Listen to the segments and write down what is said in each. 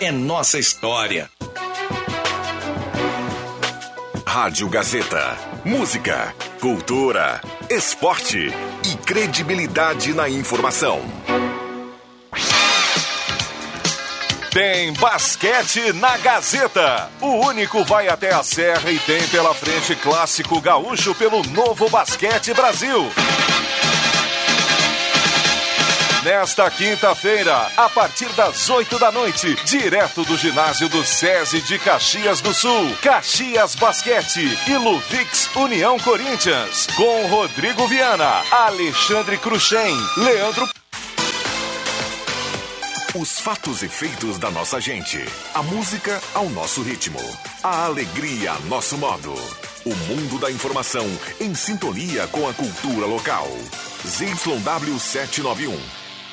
é nossa história. Rádio Gazeta. Música, cultura, esporte e credibilidade na informação. Tem basquete na Gazeta. O único vai até a Serra e tem pela frente clássico gaúcho pelo Novo Basquete Brasil. Nesta quinta-feira, a partir das 8 da noite, direto do ginásio do SESI de Caxias do Sul, Caxias Basquete e Luvix União Corinthians, com Rodrigo Viana, Alexandre Cruxem, Leandro os fatos e feitos da nossa gente. A música ao nosso ritmo. A alegria a nosso modo. O mundo da informação em sintonia com a cultura local. ZYW 791.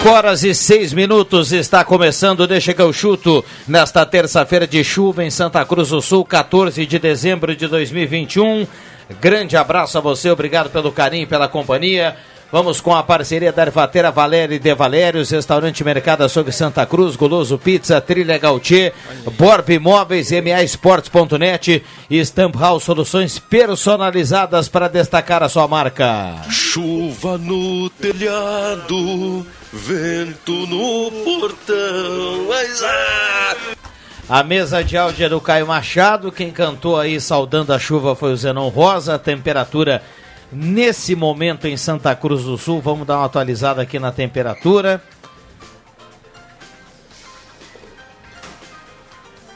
Cinco horas e seis minutos está começando, deixa que eu chuto, nesta terça-feira de chuva em Santa Cruz do Sul, 14 de dezembro de 2021. Grande abraço a você, obrigado pelo carinho, pela companhia. Vamos com a parceria da Ervateira Valéria de Valérios, Restaurante Mercado Açougue Santa Cruz, Goloso Pizza, Trilha Gautier, Borb Imóveis, MA Esportes.net e Stamp House Soluções personalizadas para destacar a sua marca. Chuva no telhado, vento no portão. Mas, ah! A mesa de áudio é do Caio Machado, quem cantou aí saudando a chuva foi o Zenon Rosa, temperatura nesse momento em Santa Cruz do Sul. Vamos dar uma atualizada aqui na temperatura.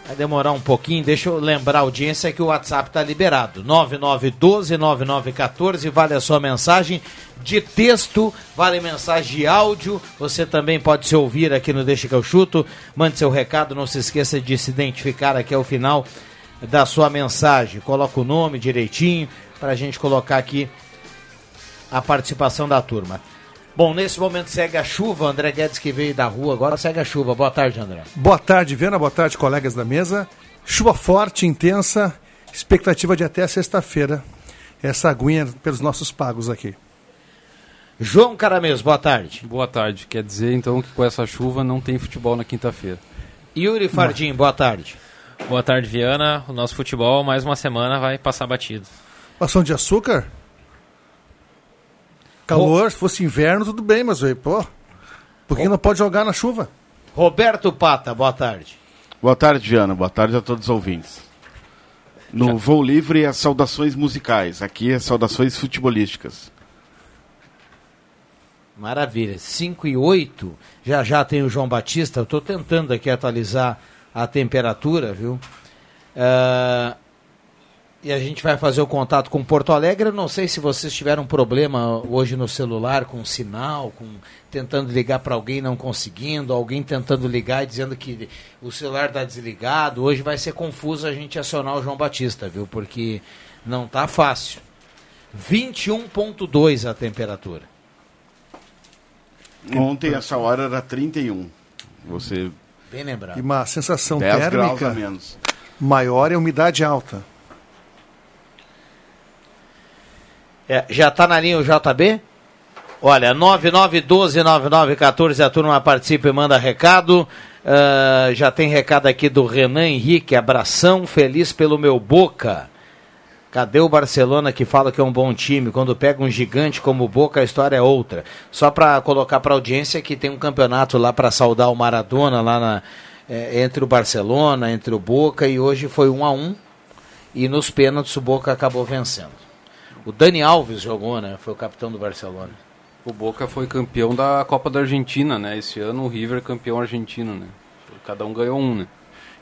Vai demorar um pouquinho, deixa eu lembrar a audiência que o WhatsApp está liberado. 9912-9914, vale a sua mensagem de texto, vale mensagem de áudio. Você também pode se ouvir aqui no Deixa que eu chuto. Mande seu recado, não se esqueça de se identificar aqui ao final da sua mensagem. Coloca o nome direitinho para a gente colocar aqui a participação da turma. Bom, nesse momento segue a chuva, André Guedes que veio da rua, agora segue a chuva. Boa tarde, André. Boa tarde, Viana, boa tarde, colegas da mesa. Chuva forte, intensa, expectativa de até sexta-feira. Essa aguinha pelos nossos pagos aqui. João Caramês, boa tarde. Boa tarde. Quer dizer então que com essa chuva não tem futebol na quinta-feira. Yuri Fardim, boa tarde. Boa tarde, Viana. O nosso futebol, mais uma semana, vai passar batido. Ação de açúcar? Calor, se fosse inverno, tudo bem, mas, aí, pô, por que não pode jogar na chuva? Roberto Pata, boa tarde. Boa tarde, Viana. Boa tarde a todos os ouvintes. No Já. voo livre é saudações musicais, aqui é saudações futebolísticas. Maravilha. 5 e 8, já já tem o João Batista. Eu estou tentando aqui atualizar a temperatura, viu? Uh, e a gente vai fazer o contato com Porto Alegre. Eu não sei se vocês tiveram um problema hoje no celular com sinal, com tentando ligar para alguém não conseguindo, alguém tentando ligar e dizendo que o celular está desligado. Hoje vai ser confuso a gente acionar o João Batista, viu? Porque não tá fácil. 21.2 a temperatura. Ontem essa hora era 31. Você bem lembrado. E uma sensação térmica maior e umidade alta. É, já está na linha o JB? Olha, 9912-9914, a turma participa e manda recado. Uh, já tem recado aqui do Renan Henrique, abração, feliz pelo meu Boca. Cadê o Barcelona que fala que é um bom time? Quando pega um gigante como o Boca, a história é outra. Só para colocar para audiência que tem um campeonato lá para saudar o Maradona lá na, é, entre o Barcelona, entre o Boca e hoje foi um a um e nos pênaltis o Boca acabou vencendo. O Dani Alves jogou, né? Foi o capitão do Barcelona. O Boca foi campeão da Copa da Argentina, né? Esse ano o River campeão argentino, né? Cada um ganhou um, né?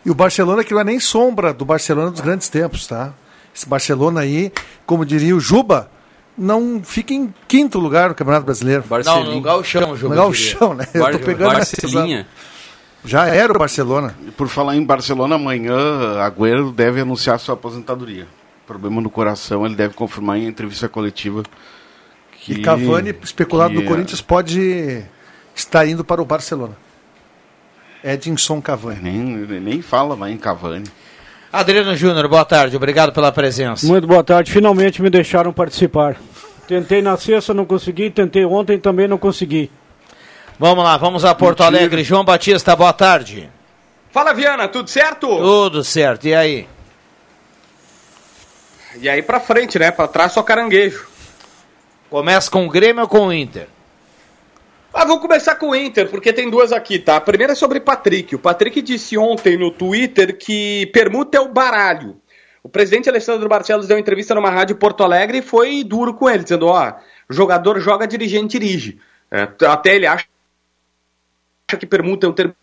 E o Barcelona que não é nem sombra do Barcelona dos grandes tempos, tá? Esse Barcelona aí, como diria o Juba, não fica em quinto lugar no Campeonato Brasileiro. Não, no Gauchão, Juba. No Gauchão, né? Eu tô pegando Barcelinha. Já era o Barcelona. E por falar em Barcelona, amanhã Agüero deve anunciar sua aposentadoria. Problema no coração, ele deve confirmar em entrevista coletiva que... E Cavani, especulado que do Corinthians, pode estar indo para o Barcelona. Edinson Cavani. Nem, nem fala mais em Cavani. Adriano Júnior, boa tarde, obrigado pela presença. Muito boa tarde, finalmente me deixaram participar. Tentei na sexta, não consegui, tentei ontem, também não consegui. Vamos lá, vamos a Porto Mentira. Alegre. João Batista, boa tarde. Fala, Viana, tudo certo? Tudo certo, e aí? E aí pra frente, né? Pra trás só caranguejo. Começa com o Grêmio ou com o Inter? Ah, vou começar com o Inter, porque tem duas aqui, tá? A primeira é sobre Patrick. O Patrick disse ontem no Twitter que permuta é o baralho. O presidente Alessandro Barcelos deu uma entrevista numa rádio em Porto Alegre e foi duro com ele, dizendo, ó, jogador joga, dirigente dirige. É, até ele acha que permuta é um termo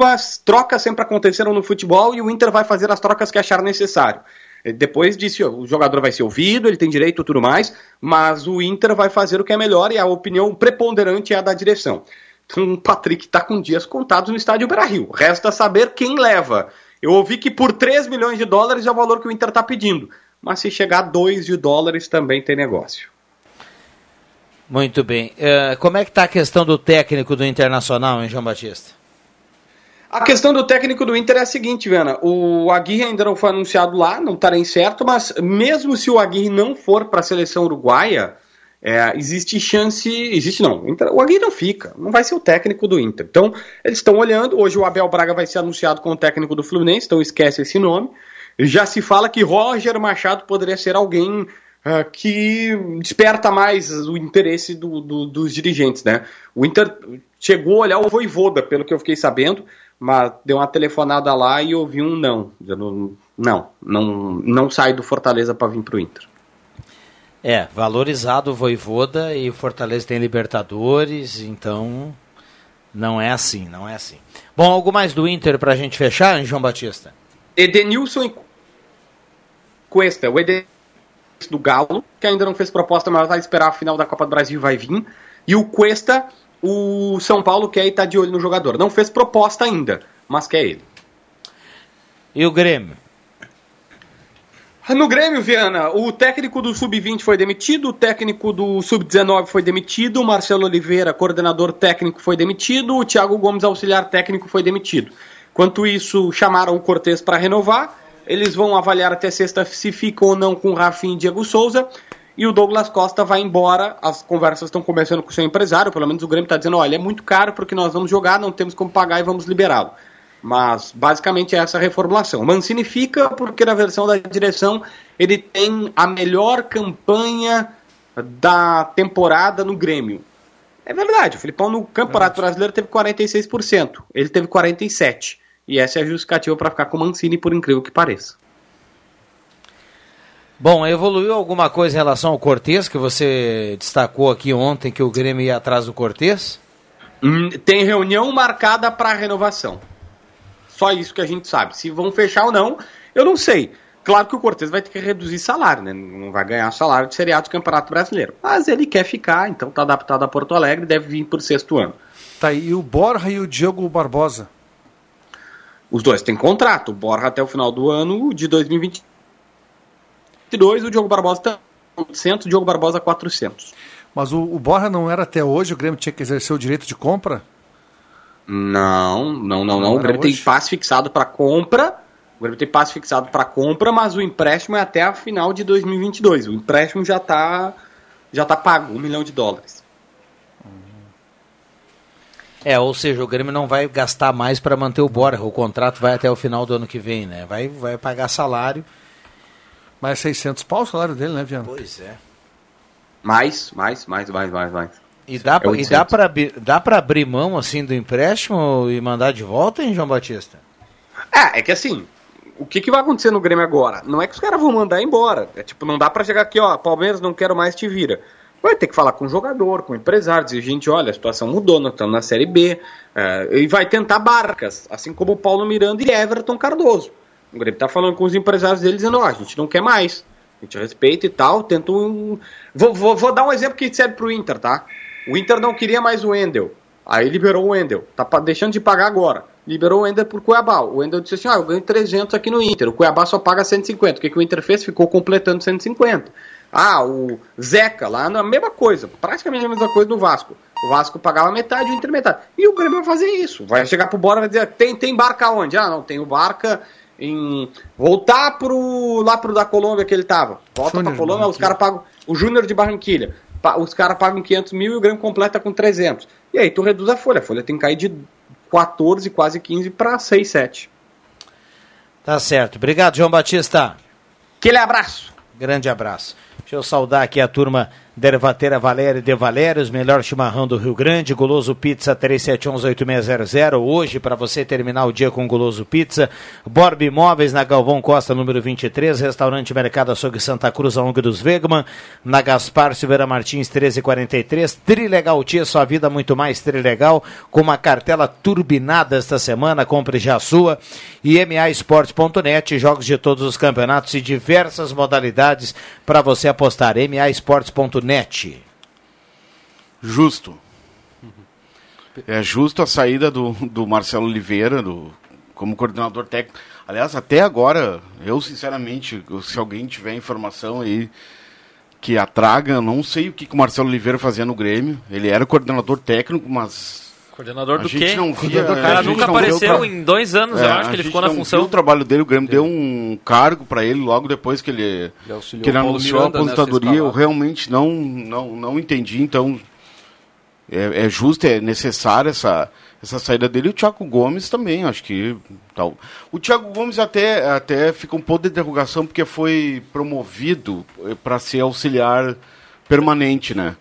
mas trocas sempre aconteceram no futebol e o Inter vai fazer as trocas que achar necessário. Ele Depois disse, o jogador vai ser ouvido, ele tem direito tudo mais, mas o Inter vai fazer o que é melhor e a opinião preponderante é a da direção. Então o Patrick está com dias contados no estádio Beira-Rio. Resta saber quem leva. Eu ouvi que por 3 milhões de dólares é o valor que o Inter está pedindo. Mas se chegar a 2 de dólares também tem negócio. Muito bem. Eh, como é que está a questão do técnico do Internacional, hein, João Batista? A questão do técnico do Inter é a seguinte, Viana. O Aguirre ainda não foi anunciado lá, não está nem certo, mas mesmo se o Aguirre não for para a seleção uruguaia, é, existe chance. Existe não. o Aguirre não fica, não vai ser o técnico do Inter. Então, eles estão olhando. Hoje o Abel Braga vai ser anunciado como técnico do Fluminense, então esquece esse nome. Já se fala que Roger Machado poderia ser alguém ah, que desperta mais o interesse do- do- dos dirigentes, né? O Inter chegou a olhar o Voivoda, pelo que eu fiquei sabendo, mas deu uma telefonada lá e ouvi um não. Dizendo, Não, não, não sai do Fortaleza para vir pro Inter. É, valorizado o Voivoda e o Fortaleza tem Libertadores, então não é assim, não é assim. Bom, algo mais do Inter pra gente fechar, hein, João Batista? Edenilson e Cuesta. O Edenilson do Galo, que ainda não fez proposta, mas vai esperar a final da Copa do Brasil e vai vir. E o Cuesta, o São Paulo quer e tá de olho no jogador. Não fez proposta ainda, mas quer ele. E o Grêmio? No Grêmio, Viana, o técnico do Sub-20 foi demitido, o técnico do Sub-19 foi demitido, o Marcelo Oliveira, coordenador técnico, foi demitido, o Thiago Gomes, auxiliar técnico, foi demitido. Enquanto isso, chamaram o Cortez para renovar, eles vão avaliar até sexta se fica ou não com o Rafinha e Diego Souza, e o Douglas Costa vai embora, as conversas estão começando com o seu empresário, pelo menos o Grêmio está dizendo, olha, é muito caro porque nós vamos jogar, não temos como pagar e vamos liberá-lo. Mas basicamente é essa a reformulação. Mancini fica porque na versão da direção ele tem a melhor campanha da temporada no Grêmio. É verdade, o Filipão no Campeonato Brasileiro teve 46%, ele teve 47%. E essa é a justificativa para ficar com o Mancini, por incrível que pareça. Bom, evoluiu alguma coisa em relação ao Cortez, que você destacou aqui ontem que o Grêmio ia atrás do Cortez? Hum, Tem reunião marcada para renovação. Só isso que a gente sabe. Se vão fechar ou não, eu não sei. Claro que o Cortez vai ter que reduzir salário, né? Não vai ganhar salário de seriado do Campeonato Brasileiro. Mas ele quer ficar, então tá adaptado a Porto Alegre, deve vir por sexto ano. Tá aí o Borja e o Diogo Barbosa. Os dois têm contrato. O Borja até o final do ano de 2022, o Diogo Barbosa tá 800, o Diogo Barbosa 400. Mas o, o Borja não era até hoje, o Grêmio tinha que exercer o direito de compra? Não, não, não, não. O Grêmio tem passe fixado para compra. O Grêmio tem passe fixado para compra, mas o empréstimo é até a final de 2022. O empréstimo já tá já tá pago, um milhão de dólares. É, ou seja, o Grêmio não vai gastar mais para manter o Borja. O contrato vai até o final do ano que vem, né? Vai, vai pagar salário. Mais 600 pau o salário dele, né, Viana? Pois é. Mais, mais, mais, mais, mais, mais. E dá, pra- É e 800. dá para abrir, dá pra abrir mão assim do empréstimo e mandar de volta, hein, João Batista? É, é que assim, o que, que vai acontecer no Grêmio agora? Não é que os caras vão mandar embora. É tipo, não dá pra chegar aqui, ó, Palmeiras não quero mais, te vira. Vai ter que falar com o jogador, com o empresário, dizer, gente, olha, a situação mudou, nós estamos na Série B. é, e vai tentar barcas, assim como o Paulo Miranda e Everton Cardoso. O Grêmio tá falando com os empresários dele, dizendo, ó, a gente não quer mais. A gente respeita e tal, tenta um... Vou, vou, vou dar um exemplo que serve pro Inter, tá? O Inter não queria mais o Wendel. Aí liberou o Wendel. Tá deixando de pagar agora. Liberou o Wendel por Cuiabá. O Wendel disse assim: ah, eu ganho 300 aqui no Inter. O Cuiabá só paga 150. O que, que o Inter fez? Ficou completando 150. Ah, o Zeca lá, na mesma coisa. Praticamente a mesma coisa do Vasco. O Vasco pagava metade, o Inter metade. E o Grêmio vai fazer isso. Vai chegar pro Bora e vai dizer: tem, tem barca onde? Ah, não, tem o barca em. Voltar pro, lá pro da Colômbia que ele tava. Volta Júnior pra Colômbia, os caras pagam. O Júnior de Barranquilha. Os caras pagam 500 mil e o Grêmio completa com 300. E aí tu reduz a folha. A folha tem que cair de 14, quase 15 para 6, 7. Tá certo. Obrigado, João Batista. Aquele abraço. Grande abraço. Deixa eu saudar aqui a turma da Ervateira Valéria de Valérios, melhor chimarrão do Rio Grande, Goloso Pizza 3711-8600. Hoje, para você terminar o dia com Goloso Pizza. Borb Imóveis na Galvão Costa, número 23. Restaurante Mercado Açougue Santa Cruz, a ONG dos Wegman. Na Gaspar Silveira Martins 1343. Trilegal Tia, sua vida muito mais Trilegal. Com uma cartela turbinada esta semana. Compre já a sua. E MAEsportes.net, jogos de todos os campeonatos e diversas modalidades para você apostar. MAEsportes.net. Justo. É justo a saída do, do Marcelo Oliveira do, como coordenador técnico. Aliás, até agora, eu sinceramente, se alguém tiver informação aí que a traga, eu não sei o que, que o Marcelo Oliveira fazia no Grêmio. Ele era coordenador técnico, mas Coordenador a do quê? não via. o a cara nunca o apareceu tra- em dois anos, eu É, acho a que ele ficou na função. o trabalho dele, o Grêmio deu um cargo para ele logo depois que ele, Ele que ele o anunciou a Miranda nessa aposentadoria. Eu realmente não, não, não entendi, então é, é justo, é necessária essa, essa saída dele. E o Thiago Gomes também, acho que. Tal. O Thiago Gomes até, até fica um ponto de interrogação porque foi promovido para ser auxiliar permanente, né?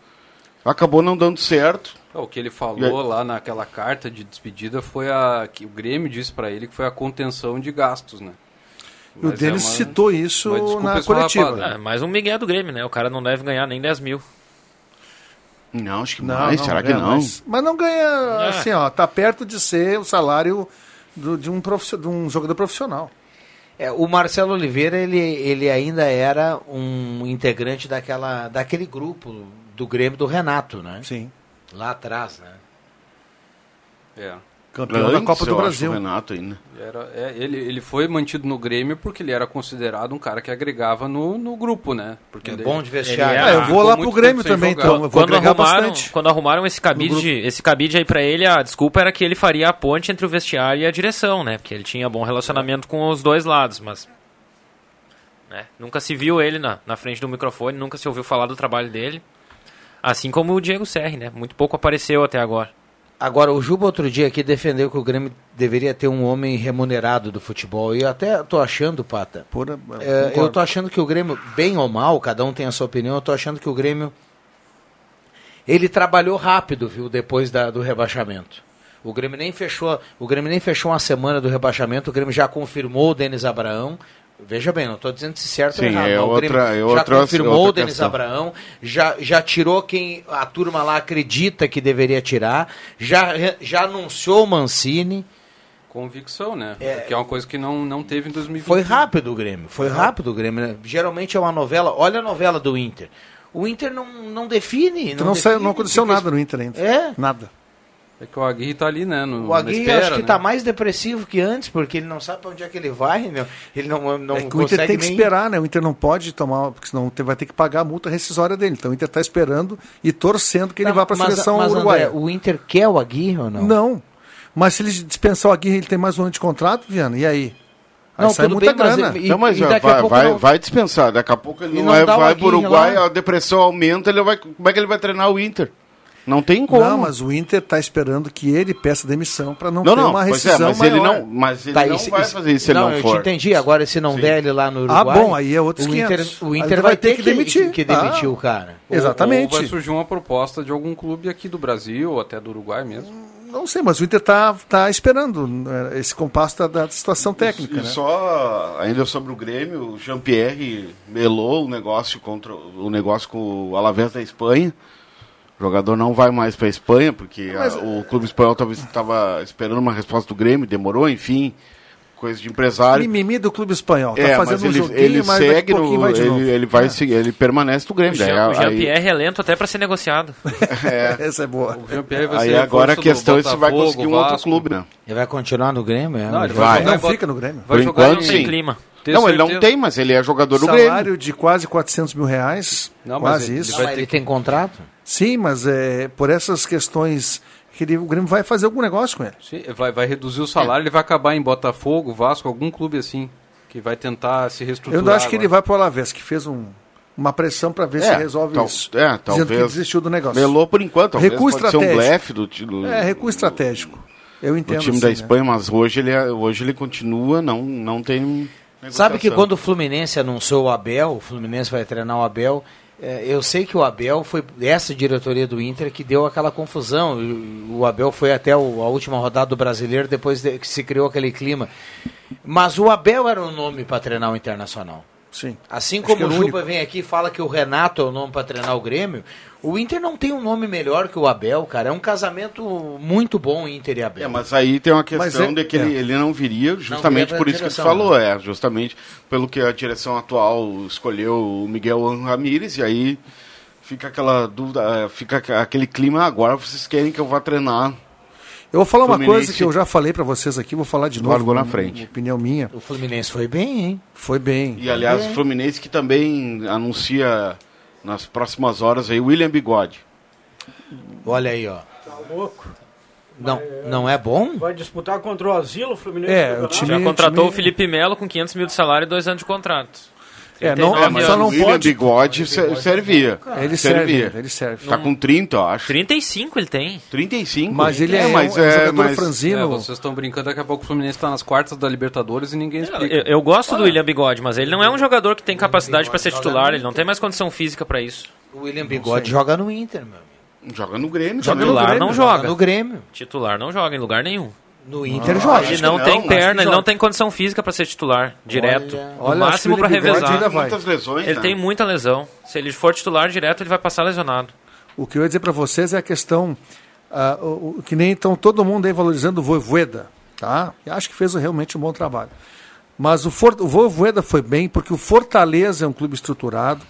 Acabou não dando certo. O que ele falou aí- lá naquela carta de despedida foi a que o Grêmio disse pra ele que foi a contenção de gastos, né? E o Mas é Denis uma- citou isso na coletiva. É, mais um Miguel do Grêmio, né? O cara não deve ganhar nem 10 mil. Não, acho que Não, mais. não Será que ganha não? mais. Mas não ganha, É. assim, ó, tá perto de ser o salário do- de, um profissi- de um jogador profissional. É, o Marcelo Oliveira, ele, ele ainda era um integrante daquela, daquele grupo do Grêmio do Renato, né? Sim. Lá atrás, né? É. Campeão da Copa do Brasil. Renato ainda. Era, é, ele, ele foi mantido no Grêmio porque ele era considerado um cara que agregava no, no grupo, né? Porque É bom de vestiário. Ele Ah, é- eu vou lá pro Grêmio também, jogar. então. Eu vou Quando arrumaram, bastante. quando arrumaram esse cabide, esse cabide aí pra ele, a desculpa era que ele faria a ponte entre o vestiário e a direção, né? Porque ele tinha bom relacionamento com os dois lados, mas né, nunca se viu ele na, na frente do microfone, nunca se ouviu falar do trabalho dele. Assim como o Diego Serri, né? Muito pouco apareceu até agora. Agora, o Juba outro dia aqui defendeu que o Grêmio deveria ter um homem remunerado do futebol. E eu até tô achando, Pata. Por- é, concordo. eu tô achando que o Grêmio, bem ou mal, cada um tem a sua opinião, eu tô achando que o Grêmio. Ele trabalhou rápido, viu, depois da- do rebaixamento. O Grêmio nem fechou, o Grêmio nem fechou uma semana do rebaixamento, o Grêmio já confirmou o Denis Abraão. Veja bem, não estou dizendo se certo Sim, ou errado. é mas o outra- Grêmio é já outra- confirmou outra o Denis questão. Abraão, já, já tirou quem a turma lá acredita que deveria tirar, já, já anunciou o Mancini. Convicção, né? Que é uma coisa que não, não teve em 2020. Foi rápido o Grêmio, foi rápido o Grêmio. né? Geralmente é uma novela, olha a novela do Inter. O Inter não, não define. Então não, saiu- define, não aconteceu nada no Inter ainda. É. Nada. É que o Aguirre tá ali, né? No, O Aguirre espera, acho que né? está mais depressivo que antes, porque ele não sabe para onde é que ele vai, né? ele não, não é que o Inter consegue tem que nem- esperar, né? O Inter não pode tomar, porque senão vai ter que pagar a multa rescisória dele. Então o Inter está esperando e torcendo que ele Tá, vá para a mas- seleção mas, uruguaia. André, o Inter quer o Aguirre ou não? Não. Mas se ele dispensar o Aguirre, ele tem mais um ano de contrato, Viana. E aí? Aí Não, sai muita bem, mas grana. não, mas e daqui a vai, pouco vai, não- vai dispensar. Daqui a pouco ele E não, não vai, dá o vai pro Aguirre Uruguai, lá? a depressão aumenta, ele vai, como é que ele vai treinar o Inter? Não tem como. Não, mas o Inter está esperando que ele peça demissão para não, não, ter não, uma pois é, rescisão mas ele maior. não, mas ele Tá, não se- vai fazer isso se ele não, não eu for. te entendi. Agora, se não Sim. der ele lá no Ah, Uruguai... bom, aí é outros o Inter, 500. o Aí Inter ele vai, ter que demitir, que, demitir Ah. o cara. Ou- Exatamente. Ou vai surgir uma proposta de algum clube aqui do Brasil, ou até do Uruguai mesmo. Não sei, mas o Inter tá, tá esperando eh, esse compasso da, da situação técnica, E né? só ainda sobre o Grêmio, o Jean-Pierre melou o negócio contra o negócio com o Alavés da Espanha. O jogador não vai mais para a Espanha porque a- Mas, o clube espanhol estava esperando uma resposta do Grêmio, demorou, enfim, coisa de empresário. Mimimi do clube espanhol. Tá É, fazendo mas um ele, joguinho, ele mas a segue no, vai de ele, novo. ele vai É. seguir, ele permanece no Grêmio. O daí Jean- o aí- Jean-Pierre é lento até para ser negociado. é, Essa é boa. O Jean-Pierre vai aí ser agora a questão é se vai conseguir um outro clube, né? Ele vai continuar no Grêmio? É, Não, ele Vai. vai, Não fica no Grêmio. vai Por jogar enquanto, clima. Não, ele não certeza. tem, mas ele é jogador do Grêmio. Salário de quase 400 mil reais. Não, mas quase ele- isso. ele vai Mas ter ele tem contrato? Sim, mas é, por essas questões que ele- o Grêmio vai fazer algum negócio com ele. Sim, vai, vai reduzir o salário, ele vai acabar em Botafogo, Vasco, algum clube assim, que vai tentar se Eu reestruturar. não acho que ele agora. vai pro Alavés, que fez um- uma pressão para ver se É, resolve tal- isso. é, Dizendo que talvez. desistiu do negócio. Melou por enquanto, talvez Recuo pode ser um estratégico. blefe do, do, É, recuo estratégico. Eu do entendo. time assim, da né? Espanha, mas hoje ele, é- hoje ele continua, não, não tem. Sabe que quando o Fluminense anunciou o Abel, o Fluminense vai treinar o Abel, eh, eu sei que o Abel foi essa diretoria do Inter que deu aquela confusão. O Abel foi até o- a última rodada do Brasileiro depois de- que se criou aquele clima. Mas o Abel era o nome para treinar o Internacional. Sim. Assim como que o Juba único. vem aqui e fala que o Renato é o nome para treinar o Grêmio, o Inter não tem um nome melhor que o Abel, cara. É um casamento muito bom Inter e Abel. É, mas aí tem uma questão é- de que ele, é. ele não viria justamente viria por isso que tu direção, falou, é, justamente pelo que a direção atual escolheu o Miguel Ramírez, e aí fica aquela dúvida, eh, fica aquele clima, agora vocês querem que eu vá treinar. Eu vou falar uma Fluminense- coisa que eu já falei para vocês aqui, vou falar de novo. Largou na uma- frente. uma opinião minha. O Fluminense foi bem, hein? Foi bem. E aliás, É. o Fluminense que também anuncia nas próximas horas aí William Bigode. Olha aí, ó. Tá louco. Não, não é bom? Vai disputar contra o Asilo, o Fluminense. É, o time- Já contratou time- o Felipe Melo com 500 mil de salário e dois anos de contrato. É, não, 39 mas só não o William pode. Bigode se- servia. Ele servia. serve, ele serve. Tá com 30, eu acho. 35 ele tem. 35. Mas ele é, mas um, é um jogador mas- É, franzino. vocês estão brincando, daqui a pouco o Fluminense está nas quartas da Libertadores e ninguém explica. Eu, eu gosto do William Bigode, mas ele não é um jogador que tem capacidade para ser titular, ele não tem mais condição física para isso. O William Bigode joga no Inter, meu amigo. Joga no Grêmio Joga no Titular Grêmio, não Joga joga. no Grêmio. Titular não joga em lugar nenhum. No Inter joga. Ele não, não, tem perna, ele não tem condição física para ser titular direto. Olha- que máximo o para revezar. ainda vai. Muitas lesões, Ele né? tem muita lesão. Se ele for titular direto, ele vai passar lesionado. O que eu ia dizer para vocês é a questão ah, o, o- que nem então todo mundo aí valorizando o Voivoda, tá? Eu acho que fez realmente um bom trabalho. Mas o, For, o Voivoda foi bem porque o Fortaleza é um clube estruturado,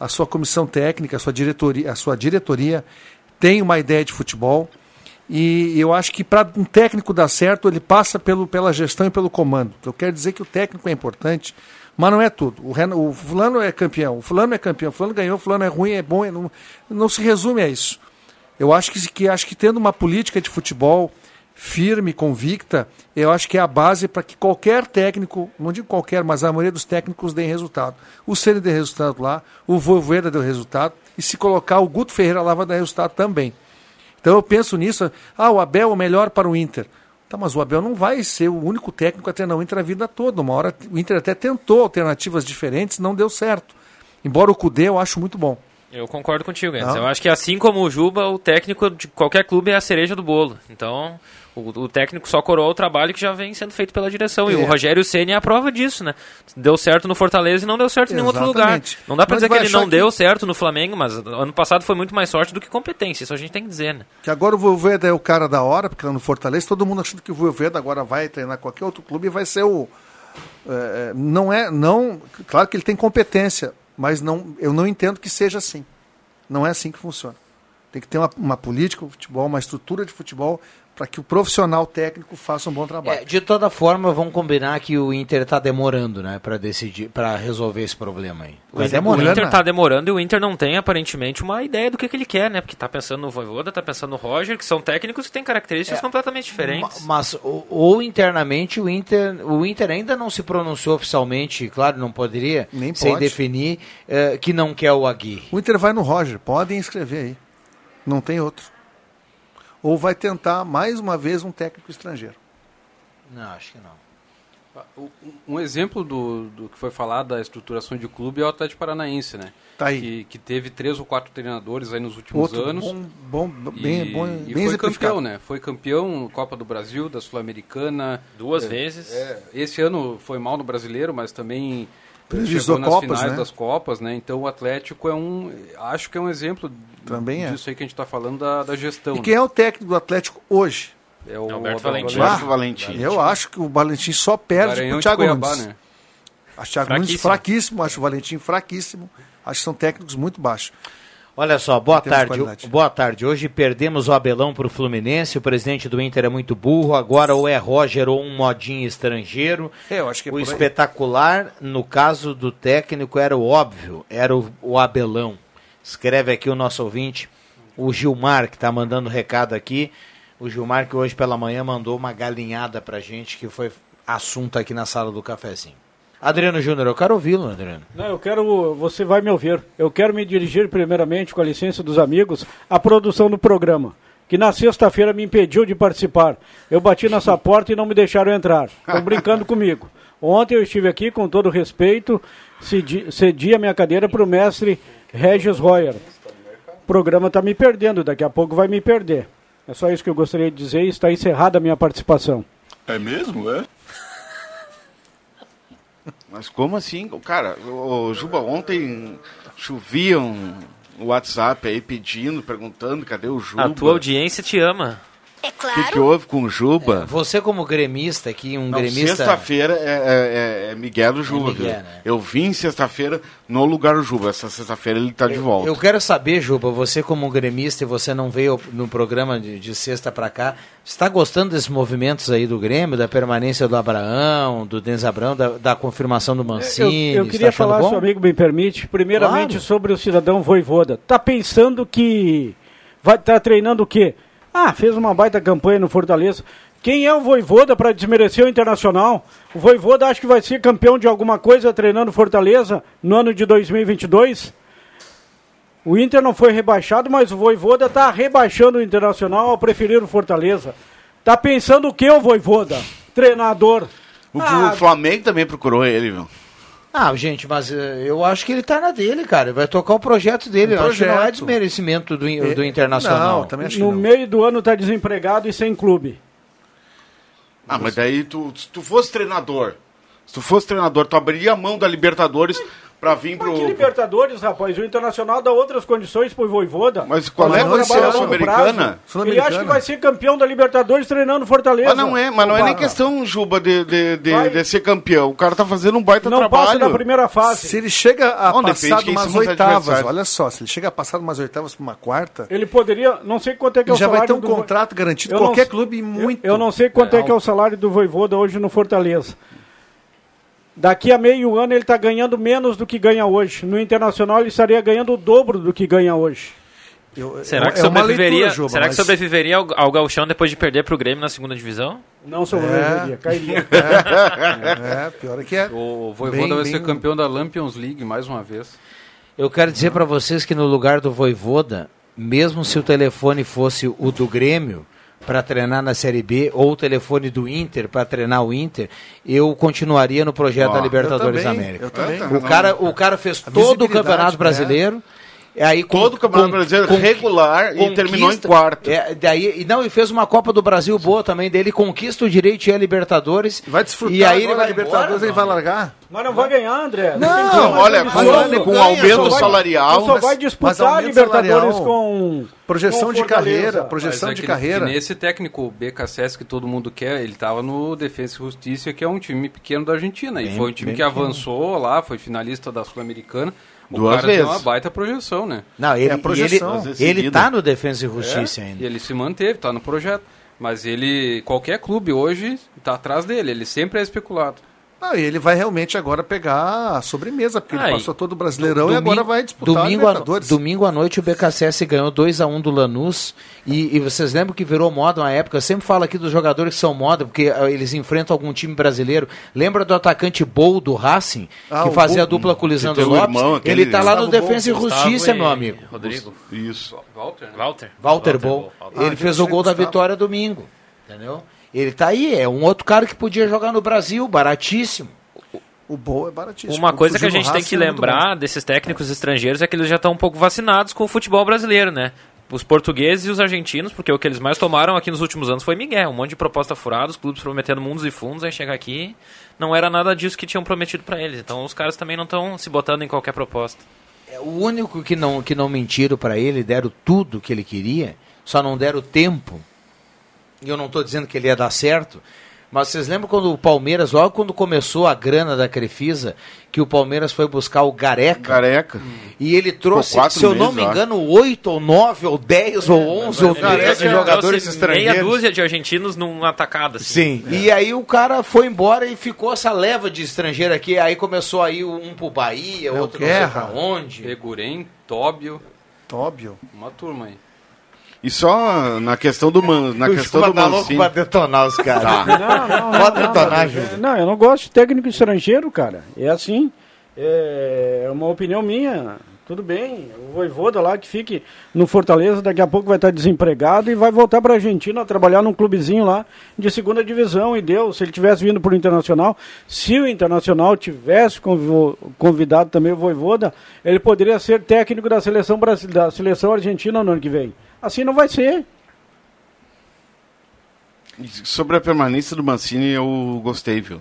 a sua comissão técnica, a sua diretoria, a sua diretoria tem uma ideia de futebol e eu acho que para um técnico dar certo ele passa pelo, pela gestão e pelo comando. Eu quero dizer que o técnico é importante, mas não é tudo. O, Ren- o fulano é campeão, o fulano é campeão, o fulano ganhou, o fulano é ruim, é bom, é- não, não se resume a isso. Eu acho que, que acho que tendo uma política de futebol firme, convicta, eu acho que é a base para que qualquer técnico, não digo qualquer, mas a maioria dos técnicos deem resultado. O Ceni deu resultado lá, o Voivoda deu resultado, e se colocar o Guto Ferreira lá vai dar resultado também. Então eu penso nisso, ah, o Abel é o melhor para o Inter. Tá, mas o Abel não vai ser o único técnico a treinar o Inter a vida toda. Uma hora o Inter até tentou alternativas diferentes, não deu certo. Embora o Cudê eu acho muito bom. Eu concordo contigo, Enzo. Eu acho que assim como o Juba, o técnico de qualquer clube é a cereja do bolo. Então, o, o técnico só coroa o trabalho que já vem sendo feito pela direção. E É. o Rogério Ceni é a prova disso, né? Deu certo no Fortaleza e não deu certo em nenhum outro lugar. Exatamente. Não dá pra Mas dizer que ele não que- deu certo no Flamengo, mas ano passado foi muito mais sorte do que competência. Isso a gente tem que dizer, né? Que agora o Voivoda é o cara da hora, porque lá no Fortaleza, todo mundo achando que o Voivoda agora vai treinar qualquer outro clube e vai ser o. é, não é. não Claro que ele tem competência, mas não, eu não entendo que seja assim. Não é assim que funciona. Tem que ter uma, uma política futebol, uma estrutura de futebol, para que o profissional técnico faça um bom trabalho. É, de toda forma, vamos combinar que o Inter está demorando, né, para decidir, para resolver esse problema aí. O Vai Inter, o demorando. Inter tá demorando e o Inter não tem, aparentemente, uma ideia do que, que ele quer, né? Porque tá pensando no Voivoda, tá pensando no Roger, que são técnicos que têm características completamente diferentes. Ma- Mas ou, ou internamente o Inter, o Inter ainda não se pronunciou oficialmente, claro, não poderia, Nem sem pode. definir eh, que não quer o Agui. O Inter vai no Roger, podem escrever aí. Não tem outro. Ou vai tentar mais uma vez um técnico estrangeiro. Não, acho que não. Um exemplo do, do que foi falado da estruturação de clube é o Atlético Paranaense, né? Tá aí. Que, que teve três ou quatro treinadores aí nos últimos Outro anos. bom, bom, bem, e, bom, e bem foi campeão, né? Foi campeão Copa do Brasil, da Sul-Americana. Duas É, vezes. é, esse ano foi mal no brasileiro, mas também Chegou nas Copas, finais né? das Copas, né? Então o Atlético é um. Acho que é um exemplo Também é. disso aí que a gente está falando da, da gestão. E quem é o técnico do Atlético hoje? né? É o Alberto Abel Valentim. Alberto Valentim. Eu acho que o Valentim só perde pro de Thiago Cuiabá, Nunes. né? Acho o Thiago Nunes Fraquíssimo. fraquíssimo, acho o Valentim fraquíssimo. Acho que são técnicos muito baixos. Olha só, boa tarde. qualidade. Boa tarde. Hoje perdemos o Abelão para o Fluminense. O presidente do Inter é muito burro. Agora ou é Roger ou um modinho estrangeiro. É, eu acho que é o espetacular, no caso do técnico, era o óbvio, era o, o Abelão. Escreve aqui o nosso ouvinte, o Gilmar, que está mandando recado aqui. O Gilmar, que hoje pela manhã mandou uma galinhada pra gente, que foi assunto aqui na sala do cafezinho. Adriano Júnior, eu quero ouvi-lo, Adriano. Não, eu quero. Você vai me ouvir. Eu quero me dirigir, primeiramente, com a licença dos amigos, à produção do programa. Que na sexta-feira me impediu de participar. Eu bati nessa porta e não me deixaram entrar. Estão brincando comigo. Ontem eu estive aqui, com todo respeito, cedi, cedi a minha cadeira para o mestre Regis Royer. O programa está me perdendo, daqui a pouco vai me perder. É só isso que eu gostaria de dizer e está encerrada a minha participação. É mesmo, é? Mas como assim? Cara, o Juba, ontem choviam o WhatsApp aí pedindo, perguntando cadê o Juba. A tua audiência te ama. É O claro. que, que houve com o Juba? Você como gremista aqui, um Não, gremista... Sexta-feira é, é- é Miguel do Juba. É Miguel, viu? né? Eu vim sexta-feira no lugar do Juba. Essa sexta-feira ele tá de volta. Eu quero saber, Juba, você como gremista e você não veio no programa de, de sexta pra cá, está gostando desses movimentos aí do Grêmio, da permanência do Abraão, do Denz Abraão, da, da confirmação do Eu, Mancini? eu está queria achando falar, bom? se o amigo me permite, primeiramente Claro. sobre o cidadão Voivoda. Tá pensando que vai estar treinando o quê? Ah, fez uma baita campanha no Fortaleza. Quem é o Voivoda para desmerecer o Internacional? O Voivoda acha que vai ser campeão de alguma coisa treinando Fortaleza no ano de 2022? O Inter não foi rebaixado, mas o Voivoda está rebaixando o Internacional ao preferir o Fortaleza. Tá pensando o que o Voivoda? Treinador. O, Ah, o Flamengo também procurou ele, viu? Ah, gente, mas eh, eu acho que ele tá na dele, cara. Vai tocar o projeto dele. Um Eu acho que não é projeto. desmerecimento do, do É, Internacional. Não, também acho que no não. meio do ano está desempregado e sem clube. Ah, mas daí tu, se tu fosse treinador, se tu fosse treinador, tu abriria a mão da Libertadores pra vir pro. Mas Libertadores, rapaz? O Internacional dá outras condições pro Voivoda. Mas qual Mas é não a condição sul-americana? Ele acha que vai ser campeão da Libertadores treinando Fortaleza. Mas não é, mas não é nem questão, Juba, de, de, de, de ser campeão. O cara tá fazendo um baita Não trabalho. passa da primeira fase. Se ele chega a Não, passar de umas oitavas, olha só, se ele chega a passar de umas oitavas para uma quarta, Ele poderia, não sei quanto é que é ele o já vai salário ter um do contrato garantido. Eu não Qualquer sei- clube Eu- muito. Eu, não sei quanto é, que é o salário do Voivoda hoje no Fortaleza. Daqui a meio ano ele está ganhando menos do que ganha hoje. No Internacional ele estaria ganhando o dobro do que ganha hoje. Eu- Será é- que é sobreviveria, leitura, Juba, será que mas- sobreviveria ao, ao Gauchão depois de perder pro Grêmio na segunda divisão? Não sobreviveria, cairia. É, pior é que é. O Voivoda vai bem- ser campeão da Lampions League mais uma vez. Eu quero dizer pra vocês que no lugar do Voivoda, mesmo se o telefone fosse o do Grêmio para treinar na Série B ou o telefone do Inter para treinar o Inter, eu continuaria no projeto Ó, da Libertadores também, América. O cara, o cara fez todo o Campeonato Brasileiro. E aí com- Todo o Campeonato com- Brasileiro com- regular e terminou em quarto. É, daí, e não, e fez uma Copa do Brasil boa também dele, conquista o direito a Libertadores. Vai desfrutar e aí ele vai Libertadores, embora, ele vai não. largar. Mas não vai ganhar, André. Não, como, olha, com- com aumento só vai- salarial, Só vai mas disputar Libertadores salarial, com. Projeção de carreira, projeção Mas é de que- carreira. que nesse técnico BKSS que todo mundo quer, ele estava no Defensa e Justiça, que é um time pequeno da Argentina. Bem- e foi um time que pequeno. avançou lá, foi finalista da Sul-Americana. O Duas cara vezes. tem uma baita projeção, né? Não, ele, É a projeção. ele, ele tá no Defensa e Justiça É, ainda. E ele se manteve, tá no projeto. Mas ele, qualquer clube hoje tá atrás dele, ele sempre é especulado. Ah, e ele vai realmente agora pegar a sobremesa, porque Ah, ele e passou todo o Brasileirão e Domingo- agora vai disputar domingo a domingo à noite o BKSS ganhou 2x1 do Lanús. E, e vocês lembram que virou moda uma época? Eu sempre falo aqui dos jogadores que são moda, porque ah, eles enfrentam algum time brasileiro. Lembra do atacante Bol do Racing, Ah, que fazia a dupla com o Lisandro Lopes? irmão, aquele ele tá lá no Defensa e Justiça, meu e amigo. Rodrigo. Isso. Walter, né? Walter. Walter Bol. Bol. Ah, ele eu fez o gol da Gustavo. vitória domingo. Entendeu? Ele tá aí, é um outro cara que podia jogar no Brasil, baratíssimo. O bom é baratíssimo. Uma coisa que a gente tem que é lembrar desses técnicos estrangeiros é que eles já estão um pouco vacinados com o futebol brasileiro, né? Os portugueses e os argentinos, porque o que eles mais tomaram aqui nos últimos anos foi Miguel, um monte de proposta furada, os clubes prometendo mundos e fundos, aí chega aqui, não era nada disso que tinham prometido para eles. Então os caras também não estão se botando em qualquer proposta. É, o único que não, que não mentiram para ele, deram tudo que ele queria, só não deram tempo. E eu não estou dizendo que ele ia dar certo, mas vocês lembram quando o Palmeiras, logo quando começou a grana da Crefisa, que o Palmeiras foi buscar o Gareca? Gareca. E ele trouxe, quatro se eu não meses, me eu engano, oito ou nove ou dez ou onze ou 13 jogadores estrangeiros. Meia dúzia de argentinos numa atacada. Assim. Sim, e aí o cara foi embora e ficou essa leva de estrangeiro aqui, aí começou aí um pro Bahia, É, o outro não sei pra onde. Eguren, Tóbio, Tóbio. uma turma aí. E só na questão do, Man, na O questão do tá louco Mancini. pra detonar os caras. Tá. Não, não, não, Pode detonar, não, Júlio. Não, eu não gosto de técnico estrangeiro, cara. É assim. É uma opinião minha. Tudo bem. O Voivoda lá que fique no Fortaleza, daqui a pouco vai estar desempregado e vai voltar para a Argentina trabalhar num clubezinho lá de segunda divisão. E deu. Se ele tivesse vindo para o Internacional, se o Internacional tivesse convidado também o Voivoda, ele poderia ser técnico da seleção, da seleção argentina no ano que vem. Assim não vai ser. Sobre a permanência do Mancini, eu gostei, viu?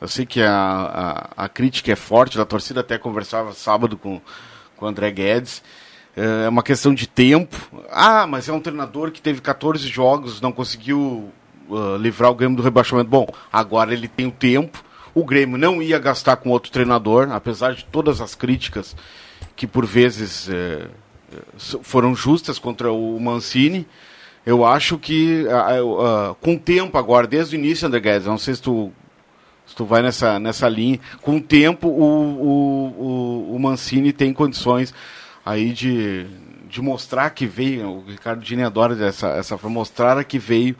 Eu sei que a, a, a crítica é forte, a torcida até conversava sábado com, com o André Guedes. É uma questão de tempo. Ah, mas é um treinador que teve 14 jogos, não conseguiu ah, livrar o Grêmio do rebaixamento. Bom, agora ele tem o tempo. O Grêmio não ia gastar com outro treinador, apesar de todas as críticas que por vezes eh, foram justas contra o Mancini. Eu acho que ah, ah, com o tempo agora, desde o início, André Guedes, não sei se tu, se tu vai nessa, nessa linha, com o tempo o, o, o, o Mancini tem condições aí de, de mostrar que veio, o Ricardo Dini adora essa, essa mostrar que veio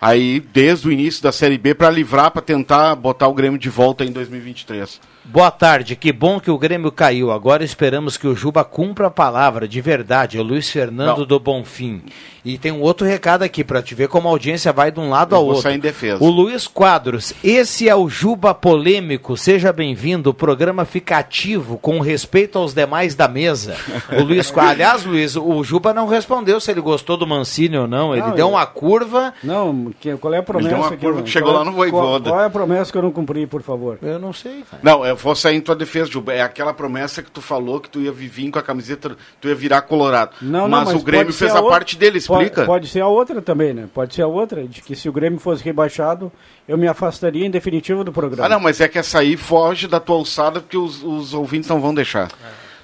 aí desde o início da Série B para livrar, para tentar botar o Grêmio de volta em 2023. Boa tarde, que bom que o Grêmio caiu. Agora esperamos que o Juba cumpra a palavra, de verdade. É o Luiz Fernando Não. do Bonfim. E tem um outro recado aqui para te ver como a audiência vai de um lado Eu ao vou outro. sair em defesa. O Luiz Quadros, esse é o Juba polêmico. Seja bem-vindo. O programa fica ativo com respeito aos demais da mesa. O Luiz Quadros. Aliás, Luiz, o Juba não respondeu se ele gostou do Mancini ou não. Ele Não, deu eu- uma curva. Não, que- qual é a promessa deu uma que curva eu- que chegou qual é- lá no Voivoda. Qual, qual é a promessa que eu não cumpri, por favor? Eu não sei, cara. Não, eu vou sair em tua defesa, Juba. É aquela promessa que tu falou que tu ia vir com a camiseta, tu ia virar colorado. Não, mas, não, o Grêmio fez a, outra- parte dele, explica. Pode, pode ser a outra também, né? Pode ser a outra, de que se o Grêmio fosse rebaixado, eu me afastaria em definitivo do programa. Ah, não, mas é que essa aí foge da tua alçada porque os, os ouvintes não vão deixar.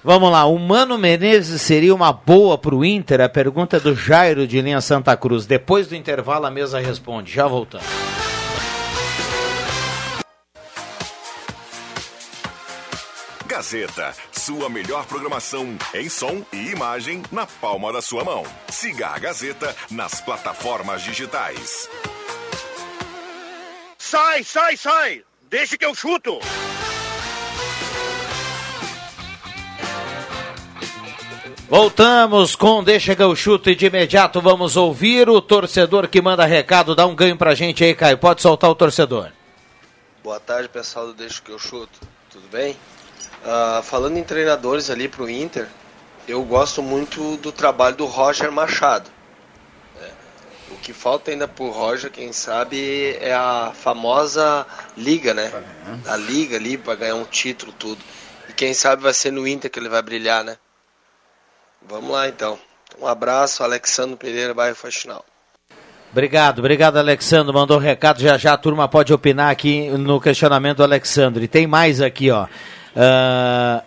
Vamos lá, o Mano Menezes seria uma boa pro Inter? A pergunta é do Jairo de linha Santa Cruz. Depois do intervalo a mesa responde. Já voltamos. Gazeta, sua melhor programação em som e imagem na palma da sua mão. Siga a Gazeta nas plataformas digitais. Sai, sai, sai! Deixa que eu chuto! Voltamos com Deixa que eu chuto e de imediato vamos ouvir o torcedor que manda recado. Dá um ganho pra gente aí, Caio. Pode soltar o torcedor. Boa tarde, pessoal do Deixa que eu chuto. Tudo bem? Ah, falando em treinadores ali pro Inter, eu gosto muito do trabalho do Roger Machado. É, o que falta ainda pro Roger, quem sabe, é a famosa liga, né? A liga ali para ganhar um título, tudo. E quem sabe vai ser no Inter que ele vai brilhar, né? Vamos lá então. Um abraço, Alexandre Pereira, bairro Faxinal. Obrigado, obrigado, Alexandre. Mandou um recado. Já já a turma pode opinar aqui no questionamento do Alexandre. Tem mais aqui, ó. Ah,